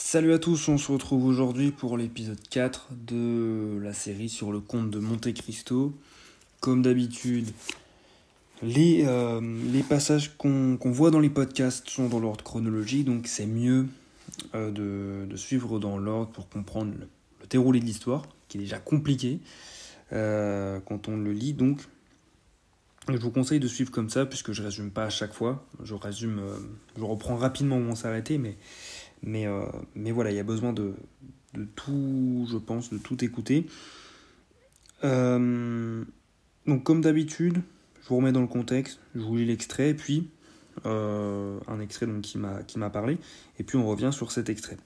Salut à tous, on se retrouve aujourd'hui pour l'épisode 4 de la série sur le conte de Monte Cristo. Comme d'habitude, les, euh, passages qu'on voit dans les podcasts sont dans l'ordre chronologique, donc c'est mieux euh, de, suivre dans l'ordre pour comprendre le, déroulé de l'histoire, qui est déjà compliqué euh, quand on le lit. Donc, je vous conseille de suivre comme ça, puisque je résume pas à chaque fois. Je résume, je reprends rapidement où on s'arrêtait, mais mais, euh, mais voilà, il y a besoin de, de, tout, je pense, de tout écouter. Euh, donc comme d'habitude, je vous remets dans le contexte, je vous lis l'extrait, puis euh, un extrait donc, qui m'a parlé, et puis on revient sur cet extrait.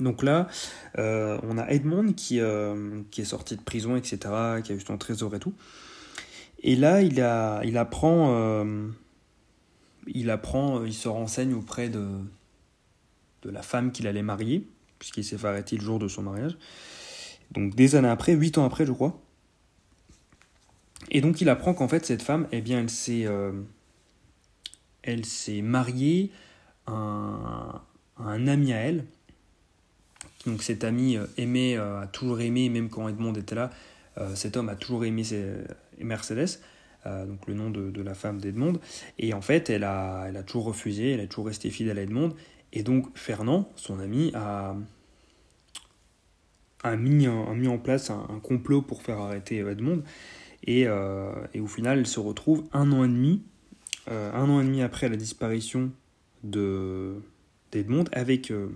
Donc là, on a Edmond qui, qui est sorti de prison, etc., qui a eu son trésor et tout. Et là, il, a, il apprend, il apprend, il se renseigne auprès de, de la femme qu'il allait marier, puisqu'il s'est fait le jour de son mariage. Donc des années après, huit ans après, je crois. Et donc il apprend qu'en fait cette femme, eh bien, elle s'est, euh, elle s'est mariée à un, un, ami à elle. Donc cet ami euh, aimait, euh, a toujours aimé, même quand Edmond était là, cet homme a toujours aimé Mercedes. Donc le nom de, de la femme d'Edmond. Et en fait, elle a, elle a toujours refusé, elle a toujours resté fidèle à Edmond. Et donc Fernand, son ami, a, a, mis, a mis en place un, complot pour faire arrêter Edmond. Et, euh, et, au final, elle se retrouve un an et demi, euh, un an et demi après la disparition de d'Edmond avec, euh,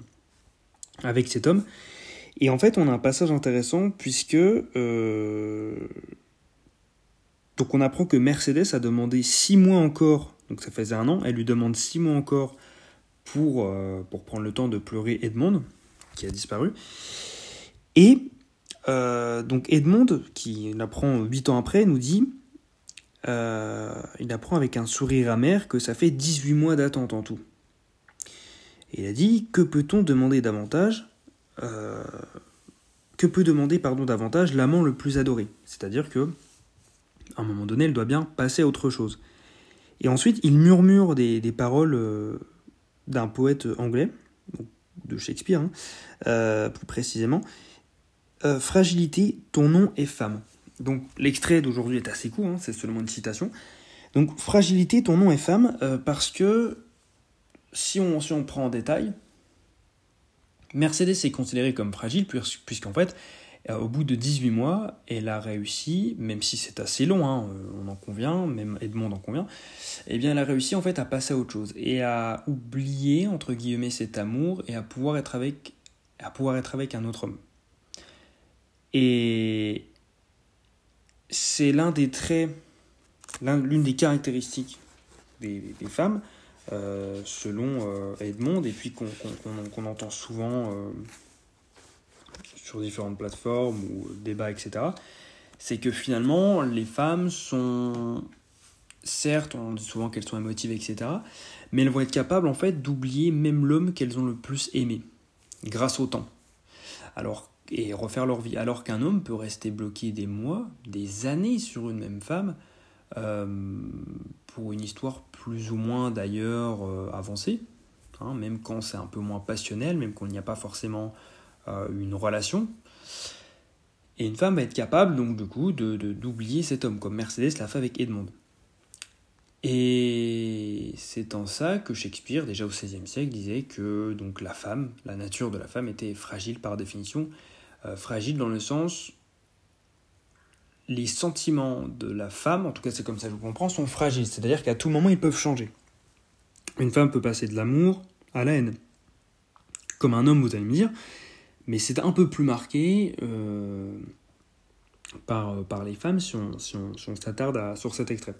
avec cet homme. Et en fait, on a un passage intéressant puisque donc on apprend que Mercedes a demandé six mois encore, donc ça faisait un an, elle lui demande six mois encore pour, euh, pour prendre le temps de pleurer Edmond, qui a disparu. Et euh, donc Edmond, qui l'apprend huit ans après, nous dit, euh, il apprend avec un sourire amer que ça fait 18 mois d'attente en tout. Et il a dit, que peut-on demander davantage Que peut demander pardon davantage l'amant le plus adoré? C'est-à-dire que à un moment donné, elle doit bien passer à autre chose. Et ensuite, il murmure des, paroles d'un poète anglais, de Shakespeare, hein, euh, plus précisément. Euh, Fragilité, ton nom est femme. Donc l'extrait d'aujourd'hui est assez court, hein, c'est seulement une citation. Donc Fragilité, ton nom est femme, euh, parce que si on, si on prend en détail, Mercedes est considérée comme fragile, puisqu'en fait, au bout de 18 mois, elle a réussi, même si c'est assez long, hein, on en convient, même Edmond en convient, eh bien elle a réussi en fait à passer à autre chose et à oublier entre guillemets cet amour et à pouvoir être avec, à pouvoir être avec un autre homme. Et c'est l'un des traits, l'une des caractéristiques des, femmes, euh, selon euh, Edmond, et puis qu'on qu qu entend souvent euh, sur différentes plateformes ou débats, etc., c'est que finalement, les femmes sont. Certes, on dit souvent qu'elles sont émotives, etc., mais elles vont être capables, en fait, d'oublier même l'homme qu'elles ont le plus aimé, grâce au temps. Alors, et refaire leur vie. Alors qu'un homme peut rester bloqué des mois, des années sur une même femme, euh, pour une histoire plus ou moins d'ailleurs euh, avancée, hein, même quand c'est un peu moins passionnel, même il n'y a pas forcément euh, une relation. Et une femme va être capable, donc, du coup, d'oublier de, de, cet homme, comme Mercedes l'a fait avec Edmond. Et c'est en ça que Shakespeare, déjà au XVIe siècle, disait que donc, la femme, la nature de la femme était fragile par définition. Euh, fragile dans le sens. Les sentiments de la femme, en tout cas c'est comme ça que je comprends, sont fragiles. C'est-à-dire qu'à tout moment ils peuvent changer. Une femme peut passer de l'amour à la haine. Comme un homme, vous allez me dire, mais c'est un peu plus marqué euh, par, par les femmes si on, si on, si on s'attarde sur cet extrait.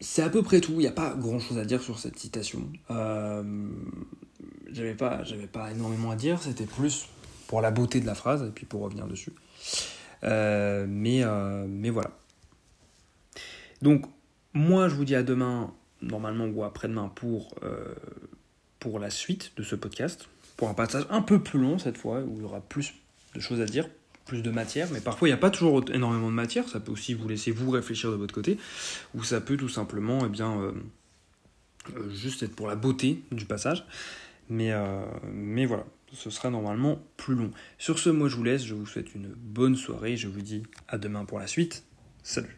C'est à peu près tout, il n'y a pas grand chose à dire sur cette citation. Euh, j'avais pas, j'avais pas énormément à dire, c'était plus pour la beauté de la phrase et puis pour revenir dessus. Euh, mais, euh, mais voilà. Donc, moi je vous dis à demain, normalement ou après-demain, pour, pour la suite de ce podcast pour un passage un peu plus long cette fois, où il y aura plus de choses à dire, plus de matière, mais parfois il n'y a pas toujours énormément de matière, ça peut aussi vous laisser vous réfléchir de votre côté, ou ça peut tout simplement eh bien, euh, juste être pour la beauté du passage. Mais, mais voilà, ce sera normalement plus long. Sur ce, moi je vous laisse, je vous souhaite une bonne soirée, je vous dis à demain pour la suite. Salut